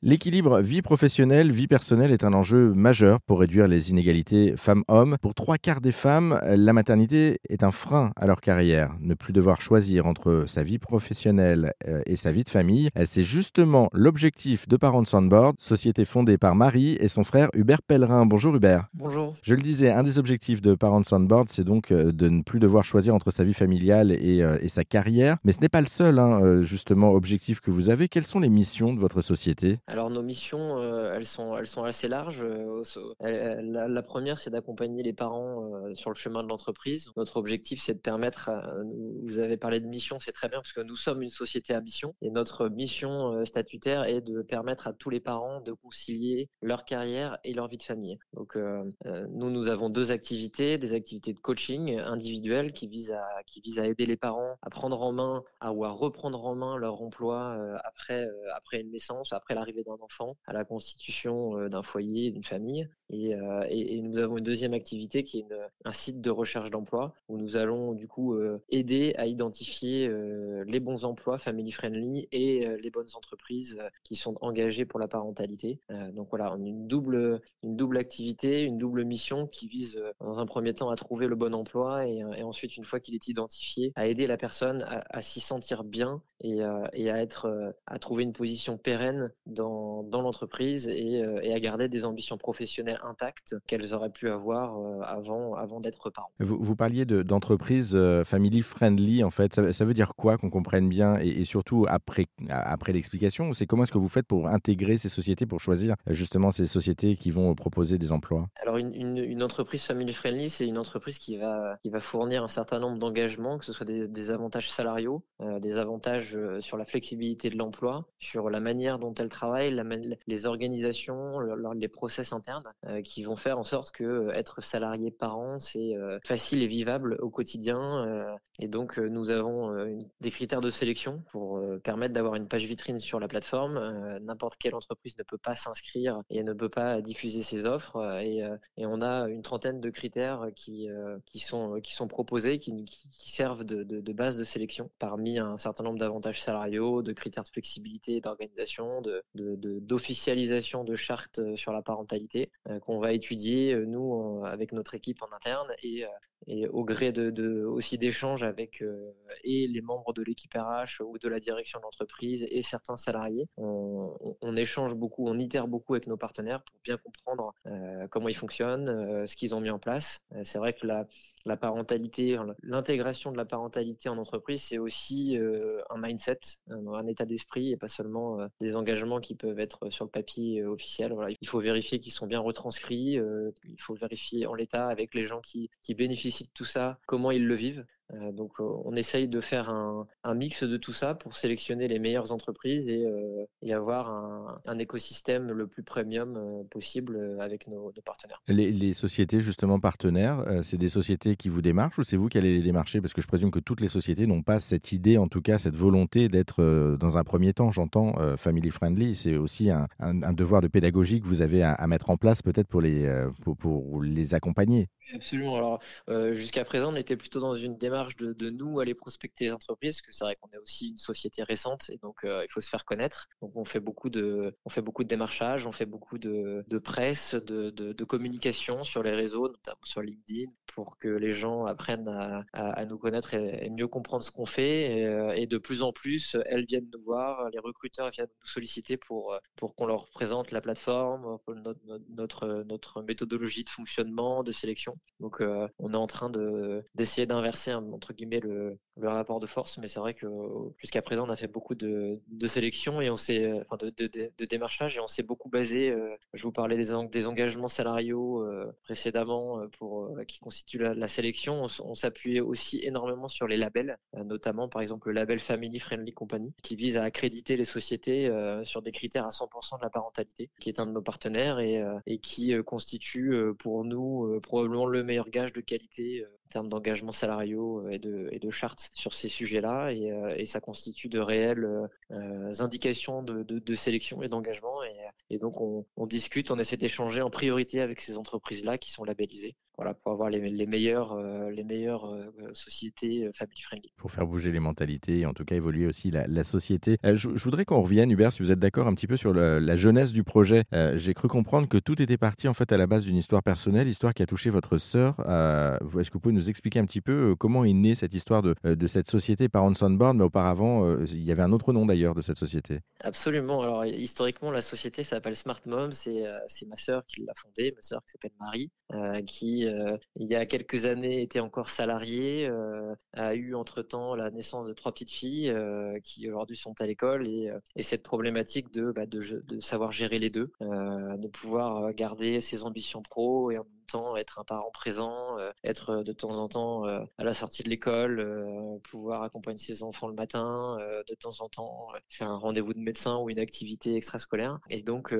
L'équilibre vie professionnelle, vie personnelle est un enjeu majeur pour réduire les inégalités femmes-hommes. Pour trois quarts des femmes, la maternité est un frein à leur carrière. Ne plus devoir choisir entre sa vie professionnelle euh, et sa vie de famille, euh, c'est justement l'objectif de Parents Soundboard, société fondée par Marie et son frère Hubert Pellerin. Bonjour Hubert. Bonjour. Je le disais, un des objectifs de Parents Soundboard, c'est donc euh, de ne plus devoir choisir entre sa vie familiale et, et sa carrière. Mais ce n'est pas le seul, hein, justement, objectif que vous avez. Quelles sont les missions de votre société? Alors nos missions, euh, elles, sont, elles sont assez larges. Euh, la, première, c'est d'accompagner les parents euh, sur le chemin de l'entreprise. Notre objectif, c'est de permettre, vous avez parlé de mission, c'est très bien parce que nous sommes une société à mission et notre mission statutaire est de permettre à tous les parents de concilier leur carrière et leur vie de famille. Donc nous, nous avons deux activités, des activités de coaching individuelles qui visent à, qui visent à aider les parents à prendre en main à, ou à reprendre en main leur emploi après, après une naissance, après l'arrivée d'un enfant, à la constitution euh, d'un foyer, d'une famille. Euh, et, nous avons une deuxième activité qui est un site de recherche d'emploi où nous allons du coup euh, aider à identifier les bons emplois family friendly et les bonnes entreprises qui sont engagées pour la parentalité. donc voilà, on a une double, une double activité, une double mission qui vise dans un premier temps à trouver le bon emploi et, ensuite une fois qu'il est identifié à aider la personne à, s'y sentir bien et, à être à trouver une position pérenne dans, dans l'entreprise et, et à garder des ambitions professionnelles intactes qu'elles auraient pu avoir euh, avant, avant d'être parents. Vous, vous parliez d'entreprise euh, family friendly, en fait. Ça, veut dire quoi qu'on comprenne bien et, surtout après, après l'explication? C'est comment est-ce que vous faites pour intégrer ces sociétés, pour choisir justement ces sociétés qui vont proposer des emplois? Alors, une, une, entreprise family friendly, c'est une entreprise qui va, qui va fournir un certain nombre d'engagements, que ce soit des, avantages salariaux, euh, des avantages sur la flexibilité de l'emploi, sur la manière dont elle travaille, les organisations, les process internes. Euh, qui vont faire en sorte que euh, être salarié parent, c'est euh, facile et vivable au quotidien. et donc, nous avons des critères de sélection pour permettre d'avoir une page vitrine sur la plateforme. N'importe quelle entreprise ne peut pas s'inscrire et ne peut pas diffuser ses offres. Et, et on a une trentaine de critères qui, qui, sont, qui sont proposés, qui, qui servent de, de, base de sélection parmi un certain nombre d'avantages salariaux, de critères de flexibilité, d'organisation, de, de, de chartes sur la parentalité qu'on va étudier, euh, nous, avec notre équipe en interne, et, euh, au gré de, aussi d'échanges avec euh, et les membres de l'équipe RH ou de la direction de l'entreprise et certains salariés. On, échange beaucoup, on itère beaucoup avec nos partenaires pour bien comprendre comment ils fonctionnent, ce qu'ils ont mis en place. c'est vrai que la, la parentalité, l'intégration de la parentalité en entreprise, c'est aussi un mindset, un, état d'esprit et pas seulement des engagements qui peuvent être sur le papier officiel. Voilà, il faut vérifier qu'ils sont bien retranscrits, il faut vérifier en l'état avec les gens qui bénéficient de tout ça, comment ils le vivent. Euh, donc euh, on essaye de faire un, mix de tout ça pour sélectionner les meilleures entreprises et, euh, avoir un, écosystème le plus premium possible avec nos, partenaires. Les, sociétés justement partenaires, c'est des sociétés qui vous démarchent ou c'est vous qui allez les démarcher? Parce que je présume que toutes les sociétés n'ont pas cette idée, en tout cas cette volonté d'être dans un premier temps, j'entends, family friendly. C'est aussi un, devoir de pédagogie que vous avez à, mettre en place peut-être pour les, pour les accompagner. Absolument. Alors, euh, jusqu'à présent, on était plutôt dans une démarche de, nous aller prospecter les entreprises, parce que c'est vrai qu'on est aussi une société récente et donc euh, il faut se faire connaître. Donc, on fait beaucoup de, on fait beaucoup de démarchage, on fait beaucoup de, presse, de, communication sur les réseaux, notamment sur LinkedIn, pour que les gens apprennent à, nous connaître et, mieux comprendre ce qu'on fait. Et, euh, et, de plus en plus, elles viennent nous voir, les recruteurs viennent nous solliciter pour, pour qu'on leur présente la plateforme, notre, notre méthodologie de fonctionnement, de sélection. Donc on est en train de d'essayer d'inverser entre guillemets le, le, rapport de force, mais c'est vrai que jusqu'à présent on a fait beaucoup de, de sélection et on s'est enfin de, de, démarchage et on s'est beaucoup basé. Je vous parlais des, des engagements salariaux précédemment pour qui constituent la, sélection. On, s'appuyait aussi énormément sur les labels, notamment par exemple le label Family Friendly Company, qui vise à accréditer les sociétés sur des critères à 100% de la parentalité, qui est un de nos partenaires et, et qui constitue pour nous probablement le meilleur gage de qualité euh, en termes d'engagement salariaux et de, et de chartes sur ces sujets-là. Et, et, ça constitue de réelles indications de, sélection et d'engagement. Et, donc, on, on discute, on essaie d'échanger en priorité avec ces entreprises-là qui sont labellisées voilà, pour avoir les, les meilleures, euh, les meilleures euh, sociétés euh, family friendly. Pour faire bouger les mentalités et en tout cas évoluer aussi la, la société. Je, je, voudrais qu'on revienne, Hubert, si vous êtes d'accord un petit peu sur le, la jeunesse du projet. J'ai cru comprendre que tout était parti en fait à la base d'une histoire personnelle, histoire qui a touché votre sœur. Est-ce que vous pouvez nous expliquer un petit peu comment est née cette histoire de, de cette société? Parents on Board Mais auparavant, il y avait un autre nom d'ailleurs de cette société. Absolument. Alors historiquement, la société s'appelle Smart Mom. C'est ma sœur qui l'a fondée, ma sœur qui s'appelle Marie, qui euh, il y a quelques années était encore salarié, euh, a eu entre-temps la naissance de trois petites filles euh, qui aujourd'hui sont à l'école et, et, cette problématique de, bah, de, savoir gérer les deux, de pouvoir garder ses ambitions pro et en être un parent présent, euh, être euh, de temps en temps euh, à la sortie de l'école, pouvoir accompagner ses enfants le matin, de temps en temps faire un rendez-vous de médecin ou une activité extrascolaire. Et donc,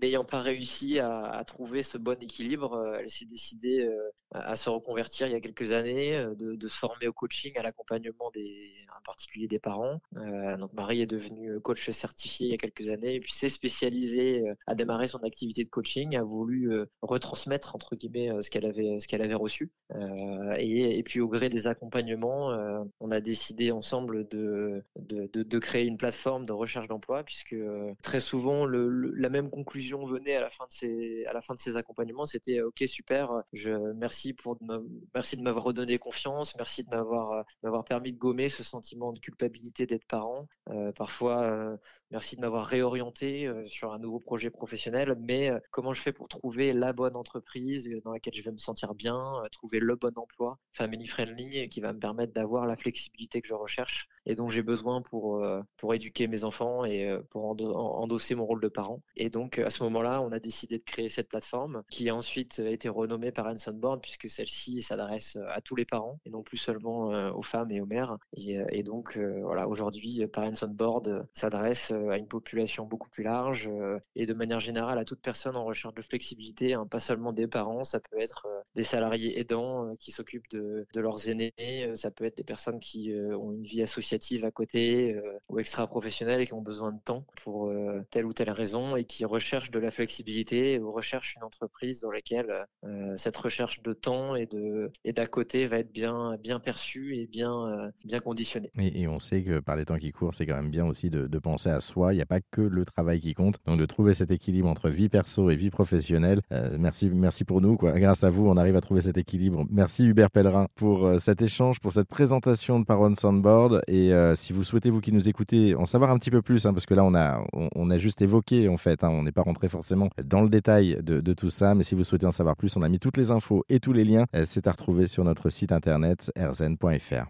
n'ayant pas réussi à, à, trouver ce bon équilibre, elle s'est décidée à se reconvertir il y a quelques années, de, de former au coaching, à l'accompagnement des, en particulier des parents. Donc Marie est devenue coach certifié il y a quelques années et puis s'est spécialisée, a démarré son activité de coaching, a voulu retransmettre entre guillemets ce qu'elle avait ce qu'elle avait reçu et, puis au gré des accompagnements on a décidé ensemble de, de, de, créer une plateforme de recherche d'emploi puisque très souvent la même conclusion venait à la fin de ces à la fin de ces accompagnements. C'était ok super je merci pour de merci de m'avoir redonné confiance merci de m'avoir m'avoir permis de gommer ce sentiment de culpabilité d'être parent. Parfois merci de m'avoir réorienté sur un nouveau projet professionnel mais comment je fais pour trouver la bonne entreprise dans laquelle je vais me sentir bien, euh, trouver le bon emploi family friendly qui va me permettre d'avoir la flexibilité que je recherche et dont j'ai besoin pour, euh, pour éduquer mes enfants et euh, pour endosser mon rôle de parent. Et donc à ce moment-là, on a décidé de créer cette plateforme qui a ensuite été renommée par Hanson Board puisque celle-ci s'adresse à tous les parents et non plus seulement aux femmes et aux mères. Et, et donc voilà, aujourd'hui, Parents on Board s'adresse à une population beaucoup plus large et de manière générale à toute personne en recherche de flexibilité, hein, pas seulement des parents ça peut être euh, des salariés aidants euh, qui s'occupent de, leurs aînés, euh, ça peut être des personnes qui ont une vie associative à côté ou extra-professionnelle et qui ont besoin de temps pour telle ou telle raison et qui recherchent de la flexibilité ou recherchent une entreprise dans laquelle cette recherche de temps et de et d'à côté va être bien bien perçue et bien bien conditionnée. Et, on sait que par les temps qui courent, c'est quand même bien aussi de, penser à soi. Il n'y a pas que le travail qui compte, donc de trouver cet équilibre entre vie perso et vie professionnelle. merci merci pour nous. Quoi. Grâce à vous, on arrive à trouver cet équilibre. Merci Hubert Pellerin pour euh, cet échange, pour cette présentation de Parents Soundboard. Et euh, si vous souhaitez, vous qui nous écoutez, en savoir un petit peu plus, hein, parce que là, on a, on, a juste évoqué, en fait, hein, on n'est pas rentré forcément dans le détail de, de, tout ça, mais si vous souhaitez en savoir plus, on a mis toutes les infos et tous les liens. Euh, c'est à retrouver sur notre site internet rzn.fr.